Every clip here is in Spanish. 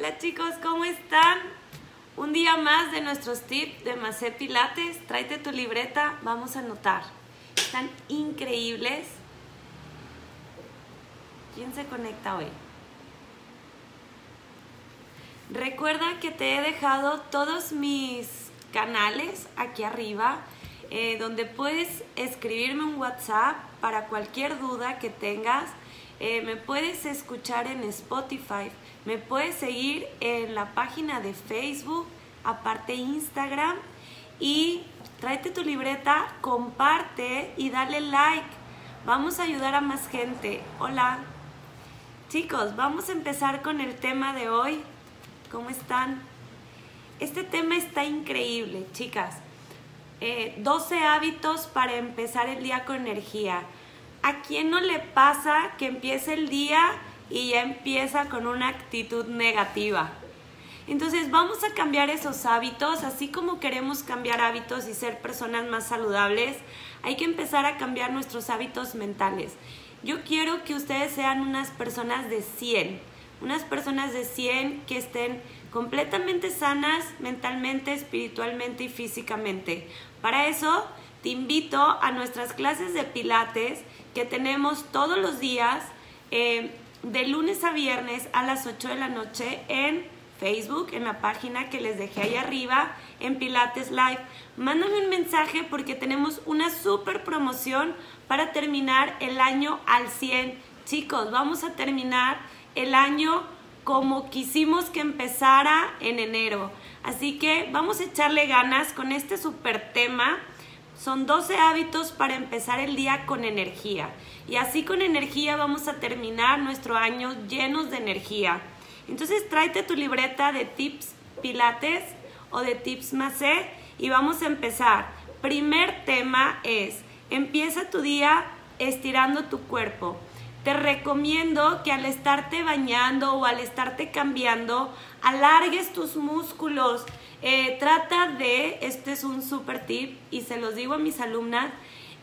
Hola chicos, ¿cómo están? Un día más de nuestros tips de Macé Pilates. Tráete tu libreta, vamos a anotar. Están increíbles. ¿Quién se conecta hoy? Recuerda que te he dejado todos mis canales aquí arriba, eh, donde puedes escribirme un WhatsApp para cualquier duda que tengas. Eh, me puedes escuchar en Spotify, me puedes seguir en la página de Facebook, aparte Instagram y tráete tu libreta, comparte y dale like. Vamos a ayudar a más gente. Hola. Chicos, vamos a empezar con el tema de hoy. ¿Cómo están? Este tema está increíble, chicas. 12 eh, hábitos para empezar el día con energía. ¿A quién no le pasa que empiece el día y ya empieza con una actitud negativa? Entonces vamos a cambiar esos hábitos, así como queremos cambiar hábitos y ser personas más saludables, hay que empezar a cambiar nuestros hábitos mentales. Yo quiero que ustedes sean unas personas de 100, unas personas de 100 que estén completamente sanas mentalmente, espiritualmente y físicamente. Para eso te invito a nuestras clases de pilates que tenemos todos los días eh, de lunes a viernes a las 8 de la noche en Facebook, en la página que les dejé ahí arriba, en Pilates Live. Mándame un mensaje porque tenemos una super promoción para terminar el año al 100. Chicos, vamos a terminar el año como quisimos que empezara en enero. Así que vamos a echarle ganas con este super tema. Son 12 hábitos para empezar el día con energía. Y así con energía vamos a terminar nuestro año llenos de energía. Entonces tráete tu libreta de tips pilates o de tips macé y vamos a empezar. Primer tema es, empieza tu día estirando tu cuerpo te recomiendo que al estarte bañando o al estarte cambiando, alargues tus músculos. Eh, trata de, este es un super tip y se los digo a mis alumnas,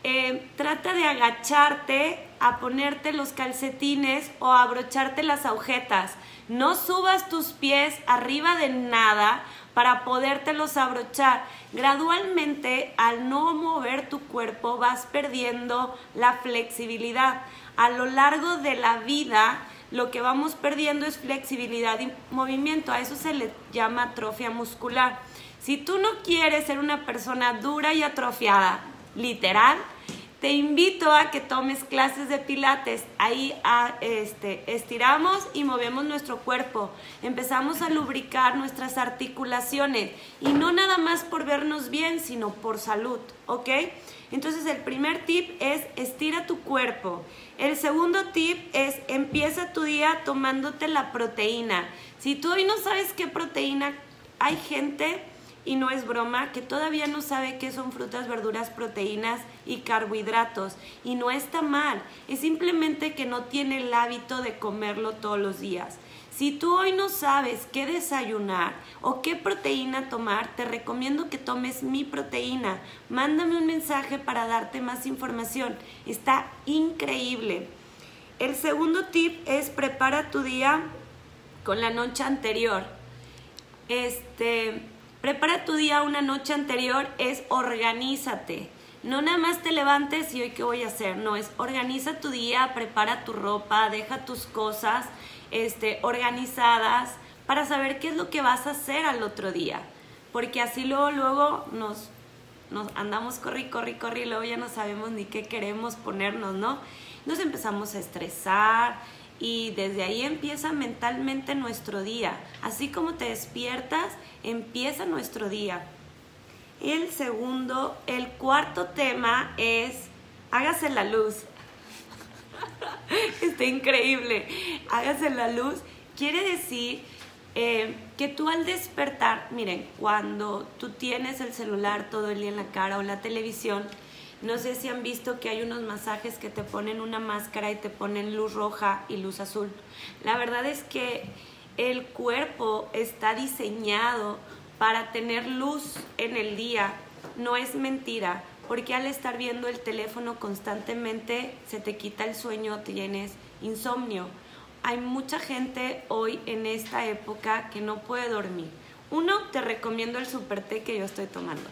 eh, trata de agacharte a ponerte los calcetines o a abrocharte las agujetas. No subas tus pies arriba de nada para podértelos abrochar. Gradualmente, al no mover tu cuerpo, vas perdiendo la flexibilidad a lo largo de la vida lo que vamos perdiendo es flexibilidad y movimiento. A eso se le llama atrofia muscular. Si tú no quieres ser una persona dura y atrofiada, literal, te invito a que tomes clases de pilates. Ahí a, este, estiramos y movemos nuestro cuerpo. Empezamos a lubricar nuestras articulaciones. Y no nada más por vernos bien, sino por salud. ¿Ok? Entonces el primer tip es estira tu cuerpo. El segundo tip es empieza tu día tomándote la proteína. Si tú hoy no sabes qué proteína, hay gente, y no es broma, que todavía no sabe qué son frutas, verduras, proteínas y carbohidratos. Y no está mal, es simplemente que no tiene el hábito de comerlo todos los días. Si tú hoy no sabes qué desayunar o qué proteína tomar, te recomiendo que tomes mi proteína. Mándame un mensaje para darte más información. Está increíble. El segundo tip es prepara tu día con la noche anterior. Este, prepara tu día una noche anterior es organízate. No nada más te levantes y hoy qué voy a hacer, no, es organiza tu día, prepara tu ropa, deja tus cosas este, organizadas para saber qué es lo que vas a hacer al otro día. Porque así luego, luego nos, nos andamos corri, corri, corri y luego ya no sabemos ni qué queremos ponernos, ¿no? Nos empezamos a estresar y desde ahí empieza mentalmente nuestro día. Así como te despiertas, empieza nuestro día. El segundo, el cuarto tema es hágase la luz. Está increíble. Hágase la luz. Quiere decir eh, que tú al despertar, miren, cuando tú tienes el celular todo el día en la cara o la televisión, no sé si han visto que hay unos masajes que te ponen una máscara y te ponen luz roja y luz azul. La verdad es que el cuerpo está diseñado para tener luz en el día. No es mentira porque al estar viendo el teléfono constantemente se te quita el sueño, tienes insomnio. hay mucha gente hoy en esta época que no puede dormir. Uno, te recomiendo el super té que yo estoy tomando.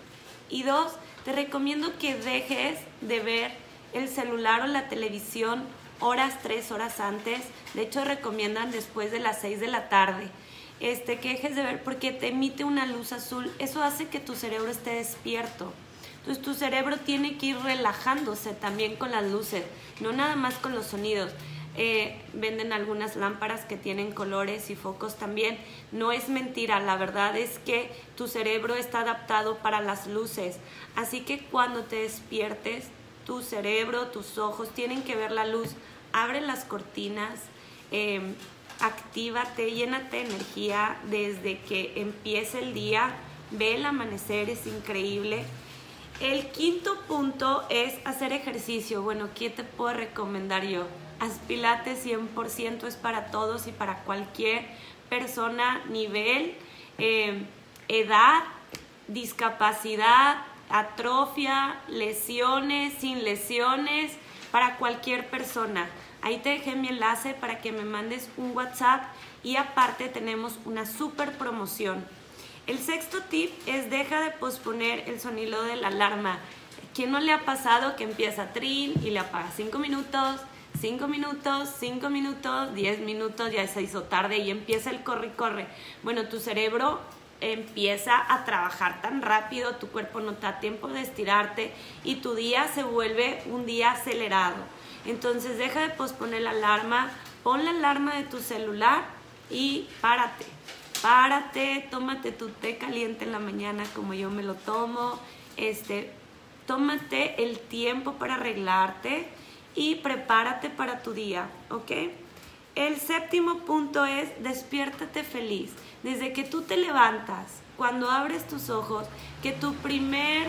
Y dos, te recomiendo que dejes de ver el celular o la televisión horas, tres horas antes. De hecho, recomiendan después de las seis de la tarde. Este, que dejes de ver porque te emite una luz azul. Eso hace que tu cerebro esté despierto. Entonces tu cerebro tiene que ir relajándose también con las luces, no nada más con los sonidos. Eh, venden algunas lámparas que tienen colores y focos también. No es mentira, la verdad es que tu cerebro está adaptado para las luces. Así que cuando te despiertes, tu cerebro, tus ojos tienen que ver la luz. Abre las cortinas, eh, actívate, llénate de energía desde que empiece el día. Ve el amanecer, es increíble. El quinto punto es hacer ejercicio. Bueno, ¿qué te puedo recomendar yo? Haz pilates 100%, es para todos y para cualquier persona, nivel, eh, edad, discapacidad, atrofia, lesiones, sin lesiones, para cualquier persona. Ahí te dejé mi enlace para que me mandes un WhatsApp y aparte tenemos una super promoción el sexto tip es deja de posponer el sonido de la alarma. ¿Quién no le ha pasado que empieza trin y le apaga cinco minutos, cinco minutos, cinco minutos, diez minutos, ya se hizo tarde y empieza el corre y corre? Bueno, tu cerebro empieza a trabajar tan rápido, tu cuerpo no te da tiempo de estirarte y tu día se vuelve un día acelerado. Entonces deja de posponer la alarma, pon la alarma de tu celular y párate párate, tómate tu té caliente en la mañana como yo me lo tomo, este, tómate el tiempo para arreglarte y prepárate para tu día, ¿ok? El séptimo punto es despiértate feliz. Desde que tú te levantas, cuando abres tus ojos, que tu primer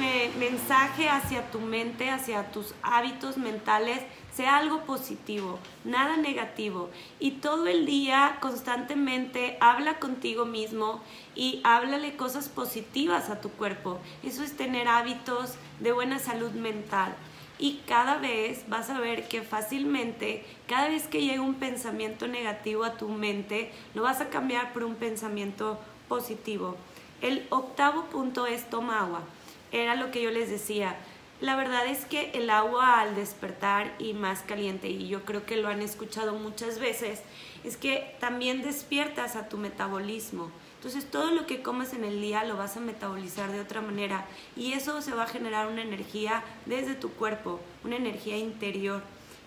eh, mensaje hacia tu mente, hacia tus hábitos mentales, sea algo positivo, nada negativo. Y todo el día constantemente habla contigo mismo y háblale cosas positivas a tu cuerpo. Eso es tener hábitos de buena salud mental. Y cada vez vas a ver que fácilmente, cada vez que llega un pensamiento negativo a tu mente, lo vas a cambiar por un pensamiento positivo. El octavo punto es toma agua. Era lo que yo les decía la verdad es que el agua al despertar y más caliente, y yo creo que lo han escuchado muchas veces, es que también despiertas a tu metabolismo. Entonces todo lo que comes en el día lo vas a metabolizar de otra manera y eso se va a generar una energía desde tu cuerpo, una energía interior.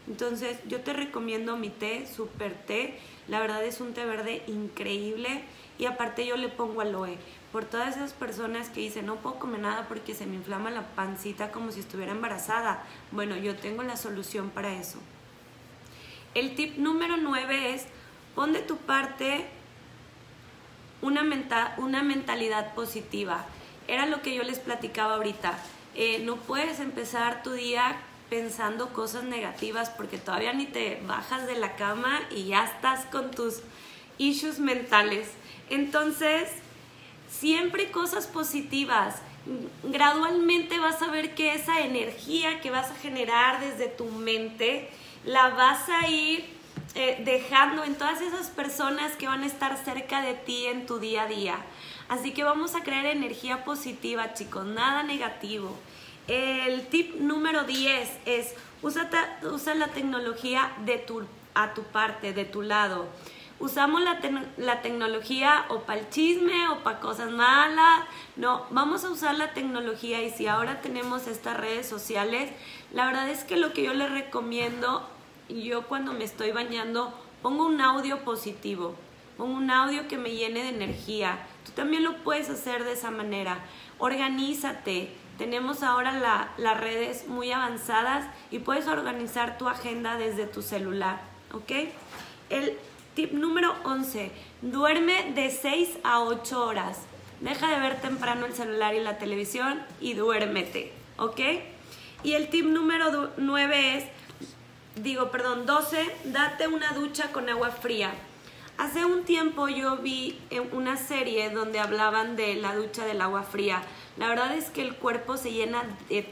Entonces yo te recomiendo mi té, super té. La verdad es un té verde increíble y aparte yo le pongo aloe por todas esas personas que dicen no puedo comer nada porque se me inflama la pancita como si estuviera embarazada. Bueno, yo tengo la solución para eso. El tip número 9 es pon de tu parte una, una mentalidad positiva. Era lo que yo les platicaba ahorita. Eh, no puedes empezar tu día pensando cosas negativas porque todavía ni te bajas de la cama y ya estás con tus issues mentales. Entonces, siempre cosas positivas. Gradualmente vas a ver que esa energía que vas a generar desde tu mente la vas a ir eh, dejando en todas esas personas que van a estar cerca de ti en tu día a día. Así que vamos a crear energía positiva, chicos, nada negativo. El tip número 10 es usa, usa la tecnología de tu, a tu parte, de tu lado usamos la, la tecnología o para el chisme o para cosas malas. No, vamos a usar la tecnología y si ahora tenemos estas redes sociales, la verdad es que lo que yo les recomiendo, yo cuando me estoy bañando, pongo un audio positivo, pongo un audio que me llene de energía. Tú también lo puedes hacer de esa manera. Organízate. Tenemos ahora las redes muy avanzadas y puedes organizar tu agenda desde tu celular, ¿ok? El Tip número 11. Duerme de 6 a 8 horas. Deja de ver temprano el celular y la televisión y duérmete, ¿ok? Y el tip número 9 es, digo, perdón, 12, date una ducha con agua fría. Hace un tiempo yo vi una serie donde hablaban de la ducha del agua fría. La verdad es que el cuerpo se llena de